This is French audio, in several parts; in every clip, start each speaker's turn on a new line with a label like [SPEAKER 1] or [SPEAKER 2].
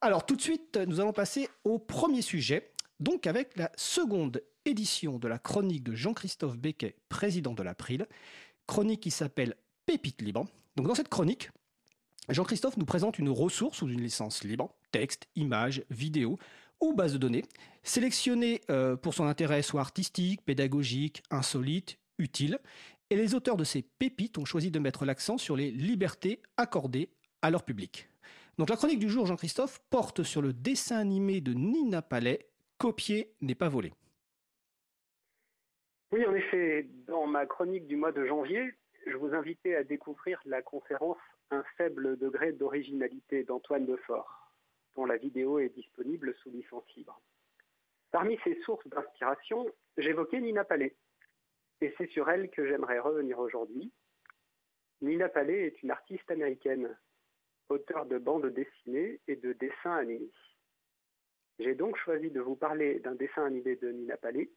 [SPEAKER 1] Alors tout de suite, nous allons passer au premier sujet, donc avec la seconde édition de la chronique de Jean-Christophe Becquet, président de l'April, chronique qui s'appelle Pépite libre. Donc dans cette chronique, Jean-Christophe nous présente une ressource sous une licence libre, texte, images, vidéos ou base de données, sélectionnée euh, pour son intérêt soit artistique, pédagogique, insolite, utile. Et les auteurs de ces pépites ont choisi de mettre l'accent sur les libertés accordées à leur public. Donc la chronique du jour, Jean-Christophe, porte sur le dessin animé de Nina Palais, Copier n'est pas volé.
[SPEAKER 2] Oui, en effet, dans ma chronique du mois de janvier, je vous invitais à découvrir la conférence Un faible degré d'originalité d'Antoine Defort, dont la vidéo est disponible sous licence libre. Parmi ces sources d'inspiration, j'évoquais Nina Palais, et c'est sur elle que j'aimerais revenir aujourd'hui. Nina Palais est une artiste américaine, auteure de bandes dessinées et de dessins animés. J'ai donc choisi de vous parler d'un dessin animé de Nina Palais,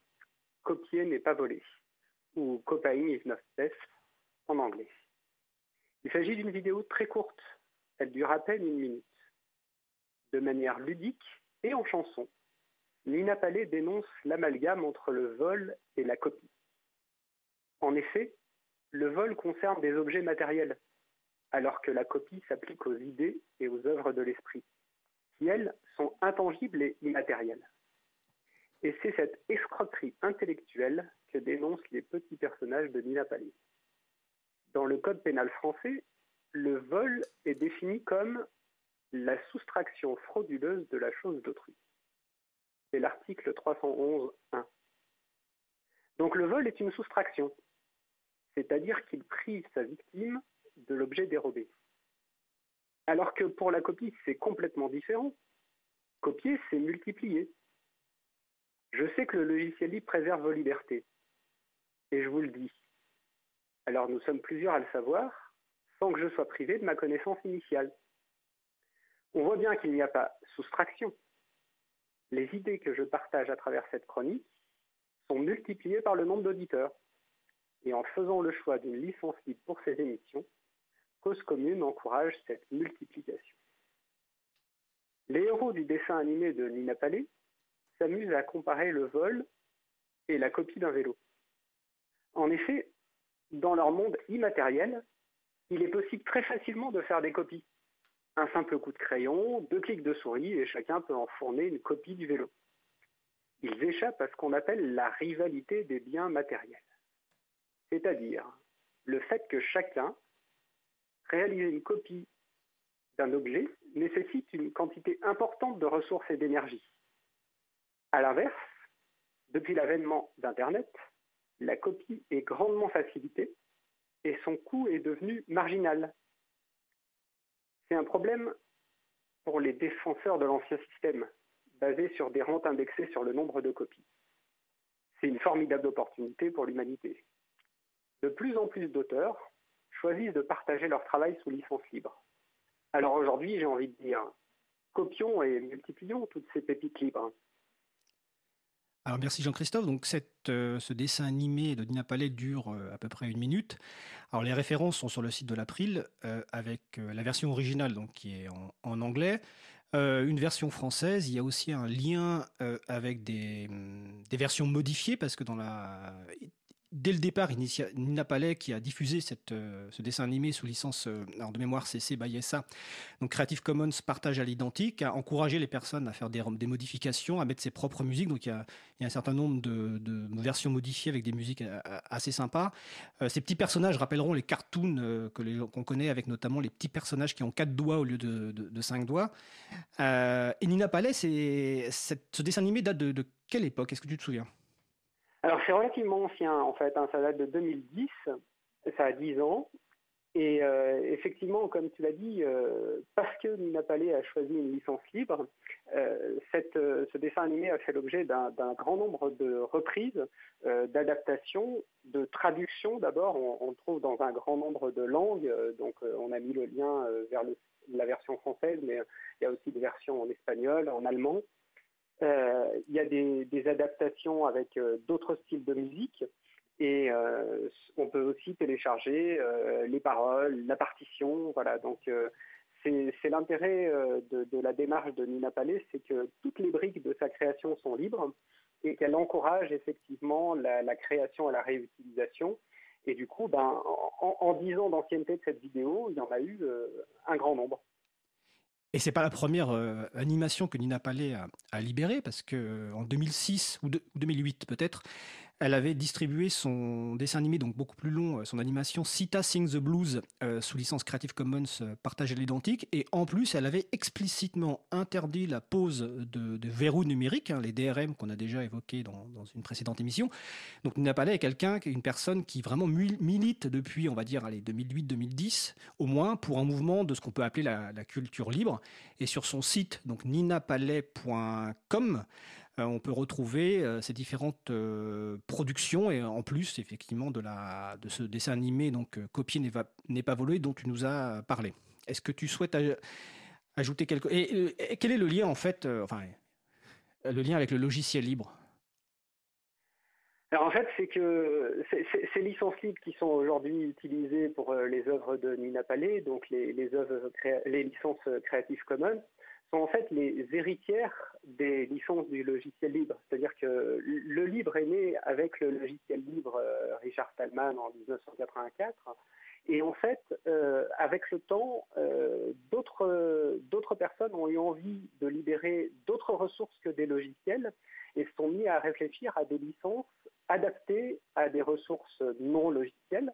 [SPEAKER 2] Copier n'est pas volé, ou Copying is not theft en anglais. Il s'agit d'une vidéo très courte, elle dure à peine une minute. De manière ludique et en chanson, Nina Palais dénonce l'amalgame entre le vol et la copie. En effet, le vol concerne des objets matériels, alors que la copie s'applique aux idées et aux œuvres de l'esprit, qui, elles, sont intangibles et immatérielles. Et c'est cette escroquerie intellectuelle que dénoncent les petits personnages de Nina Palais. Dans le Code pénal français, le vol est défini comme la soustraction frauduleuse de la chose d'autrui. C'est l'article 311.1. Donc le vol est une soustraction, c'est-à-dire qu'il prive sa victime de l'objet dérobé. Alors que pour la copie, c'est complètement différent. Copier, c'est multiplier. Je sais que le logiciel libre préserve vos libertés. Et je vous le dis. Alors nous sommes plusieurs à le savoir, sans que je sois privé de ma connaissance initiale. On voit bien qu'il n'y a pas soustraction. Les idées que je partage à travers cette chronique sont multipliées par le nombre d'auditeurs. Et en faisant le choix d'une licence libre pour ces émissions, Cause Commune encourage cette multiplication. Les héros du dessin animé de Nina Palais s'amuse à comparer le vol et la copie d'un vélo. En effet, dans leur monde immatériel, il est possible très facilement de faire des copies. Un simple coup de crayon, deux clics de souris et chacun peut en fournir une copie du vélo. Ils échappent à ce qu'on appelle la rivalité des biens matériels. C'est-à-dire le fait que chacun réalise une copie d'un objet nécessite une quantité importante de ressources et d'énergie. À l'inverse, depuis l'avènement d'Internet, la copie est grandement facilitée et son coût est devenu marginal. C'est un problème pour les défenseurs de l'ancien système, basé sur des rentes indexées sur le nombre de copies. C'est une formidable opportunité pour l'humanité. De plus en plus d'auteurs choisissent de partager leur travail sous licence libre. Alors aujourd'hui, j'ai envie de dire, copions et multiplions toutes ces pépites libres.
[SPEAKER 1] Alors merci Jean-Christophe. Donc euh, ce dessin animé de Dina Palais dure euh, à peu près une minute. Alors les références sont sur le site de l'April euh, avec la version originale donc qui est en, anglais, une version française. Il y a aussi un lien avec des, des, versions modifiées parce que dans la dès le départ, Nina Palais, qui a diffusé euh, ce dessin animé sous licence euh, de mémoire CC by SA, donc Creative Commons partage à l'identique, a encouragé les personnes à faire des, modifications, à mettre ses propres musiques. Donc il y a, un certain nombre de, versions modifiées avec des musiques euh, assez sympas. ces petits personnages rappelleront les cartoons que qu'on connaît, avec notamment les petits personnages qui ont quatre doigts au lieu de, cinq doigts. et Nina Palais, ce dessin animé date de quelle époque? Est-ce que tu te souviens?
[SPEAKER 2] Alors c'est relativement ancien en fait, hein, ça date de 2010, ça a 10 ans. Et euh, effectivement, comme tu l'as dit, euh, parce que Nina Palais a choisi une licence libre, euh, ce dessin animé a fait l'objet d'un grand nombre de reprises, d'adaptations, de traductions. D'abord, on, on, trouve dans un grand nombre de langues, donc on a mis le lien vers le, la version française, mais il y a aussi des versions en espagnol, en allemand. Euh, il y a des, adaptations avec euh, d'autres styles de musique. Et euh, on peut aussi télécharger les paroles, la partition. Voilà, donc c'est l'intérêt de, la démarche de Nina Palais, c'est que toutes les briques de sa création sont libres et qu'elle encourage effectivement la, création et la réutilisation. Et du coup, ben, en, dix ans d'ancienneté de cette vidéo, il y en a eu un grand nombre.
[SPEAKER 1] Et c'est pas la première animation que Nina Palais a, libérée, parce que en 2006 ou 2008 peut-être, elle avait distribué son dessin animé, donc beaucoup plus long, euh, son animation Sita Sings the Blues euh, sous licence Creative Commons euh, partagée à l'identique. Et en plus, elle avait explicitement interdit la pose de, verrous numériques, hein, les DRM qu'on a déjà évoqués dans, une précédente émission. Donc Nina Palais est quelqu'un, une personne qui vraiment milite depuis, on va dire, 2008-2010, au moins, pour un mouvement de ce qu'on peut appeler la, la, culture libre. Et sur son site, donc ninapalais.com, on peut retrouver euh, ces différentes euh, productions et en plus effectivement de, la, de ce dessin animé donc copié n'est pas volé dont tu nous as parlé. Est-ce que tu souhaites ajouter quelque et, quel est le lien en fait enfin le lien avec le logiciel libre?
[SPEAKER 2] Alors en fait, c'est que ces licences libres qui sont aujourd'hui utilisées pour les œuvres de Nina Palais, donc les, les, œuvres, les licences Creative Commons, sont en fait les héritières des licences du logiciel libre. C'est-à-dire que le libre est né avec le logiciel libre euh, Richard Stallman en 1984. Et en fait, euh, avec le temps, euh, d'autres personnes ont eu envie de libérer d'autres ressources que des logiciels et se sont mis à réfléchir à des licences adaptées à des ressources non logicielles.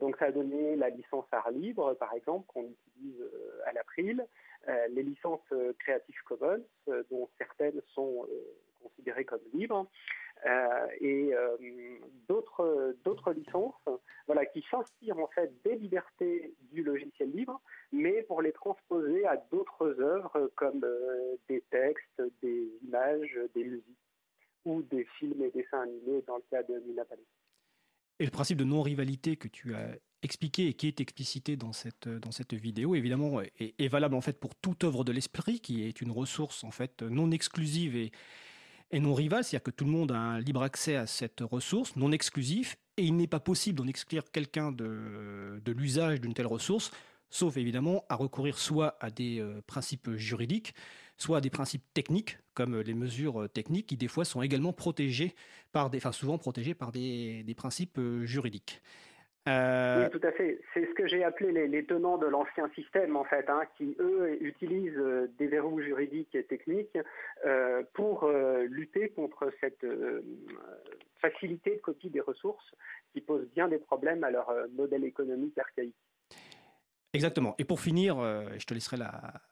[SPEAKER 2] donc ça a donné la licence art libre, par exemple, qu'on utilise à l'April, les licences euh, Creative Commons, euh, dont certaines sont considérées comme libres, et d'autres licences voilà, qui s'inspirent en fait des libertés du logiciel libre, mais pour les transposer à d'autres œuvres comme des textes, des images, des musiques ou des films et dessins animés dans le cas de Mina
[SPEAKER 1] Et le principe de non-rivalité que tu as expliqué et qui est explicité dans cette, dans cette vidéo, évidemment, est, valable en fait pour toute œuvre de l'esprit, qui est une ressource en fait non exclusive et, non rivale, c'est-à-dire que tout le monde a un libre accès à cette ressource non exclusive, et il n'est pas possible d'en exclure quelqu'un de, l'usage d'une telle ressource, sauf évidemment à recourir soit à des euh, principes juridiques, soit à des principes techniques, comme les mesures euh, techniques, qui des fois sont également protégées par des, enfin souvent protégées par des, principes euh, juridiques.
[SPEAKER 2] Euh, oui, tout à fait. C'est ce que j'ai appelé les, tenants de l'ancien système, en fait, hein, qui, eux, utilisent euh, des verrous juridiques et techniques euh, pour lutter contre cette facilité de copie des ressources qui pose bien des problèmes à leur modèle économique archaïque.
[SPEAKER 1] Exactement. Et pour finir, je te laisserai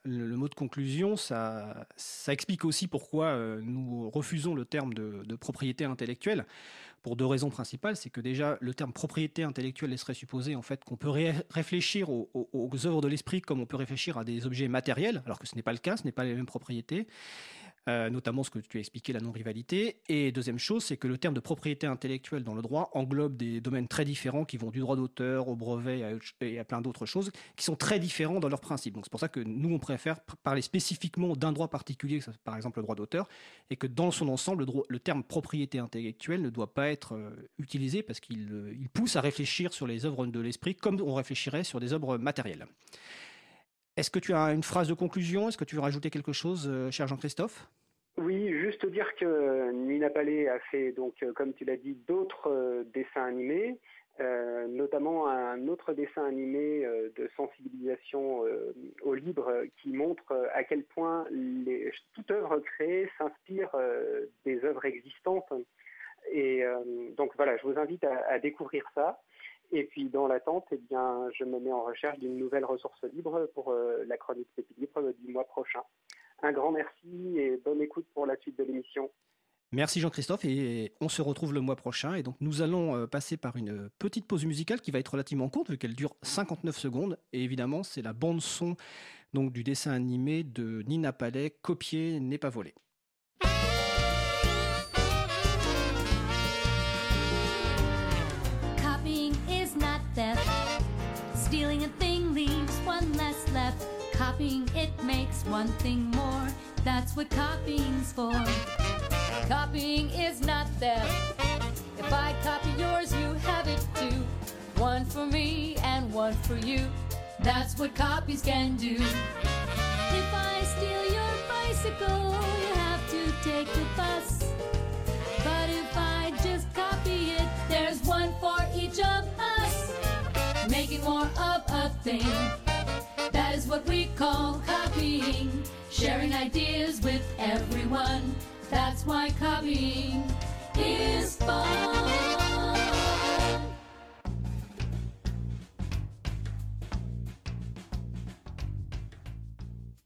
[SPEAKER 1] le, mot de conclusion, ça, ça explique aussi pourquoi nous refusons le terme de propriété intellectuelle pour deux raisons principales. C'est que déjà, le terme propriété intellectuelle laisserait supposer en fait qu'on peut réfléchir aux, aux, œuvres de l'esprit comme on peut réfléchir à des objets matériels, alors que ce n'est pas le cas, ce n'est pas les mêmes propriétés. Euh, notamment ce que tu as expliqué, la non-rivalité. Et deuxième chose, c'est que le terme de propriété intellectuelle dans le droit englobe des domaines très différents qui vont du droit d'auteur au brevet et à plein d'autres choses, qui sont très différents dans leurs principes. Donc c'est pour ça que nous, on préfère parler spécifiquement d'un droit particulier, par exemple le droit d'auteur, et que dans son ensemble, le, le, terme propriété intellectuelle ne doit pas être euh, utilisé parce qu'il euh, il pousse à réfléchir sur les œuvres de l'esprit comme on réfléchirait sur des œuvres matérielles. Est-ce que tu as une phrase de conclusion? Est-ce que tu veux rajouter quelque chose, cher Jean-Christophe?
[SPEAKER 2] Oui, juste dire que Nina Palais a fait, donc, euh, comme tu l'as dit, d'autres euh, dessins animés, notamment un autre dessin animé de sensibilisation au libre qui montre à quel point les, toute œuvre créée s'inspire des œuvres existantes. Et donc voilà, je vous invite à découvrir ça. Et puis dans l'attente, eh bien, je me mets en recherche d'une nouvelle ressource libre pour euh, la chronique du mois prochain. Un grand merci et bonne écoute pour la suite de l'émission.
[SPEAKER 1] Merci Jean-Christophe et on se retrouve le mois prochain. Et donc nous allons euh, passer par une petite pause musicale qui va être relativement courte vu qu'elle dure 59 secondes. Et évidemment, c'est la bande son donc du dessin animé de Nina Palais, Copier n'est pas volé. Copying it makes one thing more. That's what copying's for. Copying is not theft. If I copy yours, you have it too. One for me and one for you.
[SPEAKER 3] That's what copies can do. If I steal your bicycle, you have to take the bus. But if I just copy it, there's one for each of us. Making more of a thing. That is what we call copying. Sharing ideas with everyone. That's why copying is fun.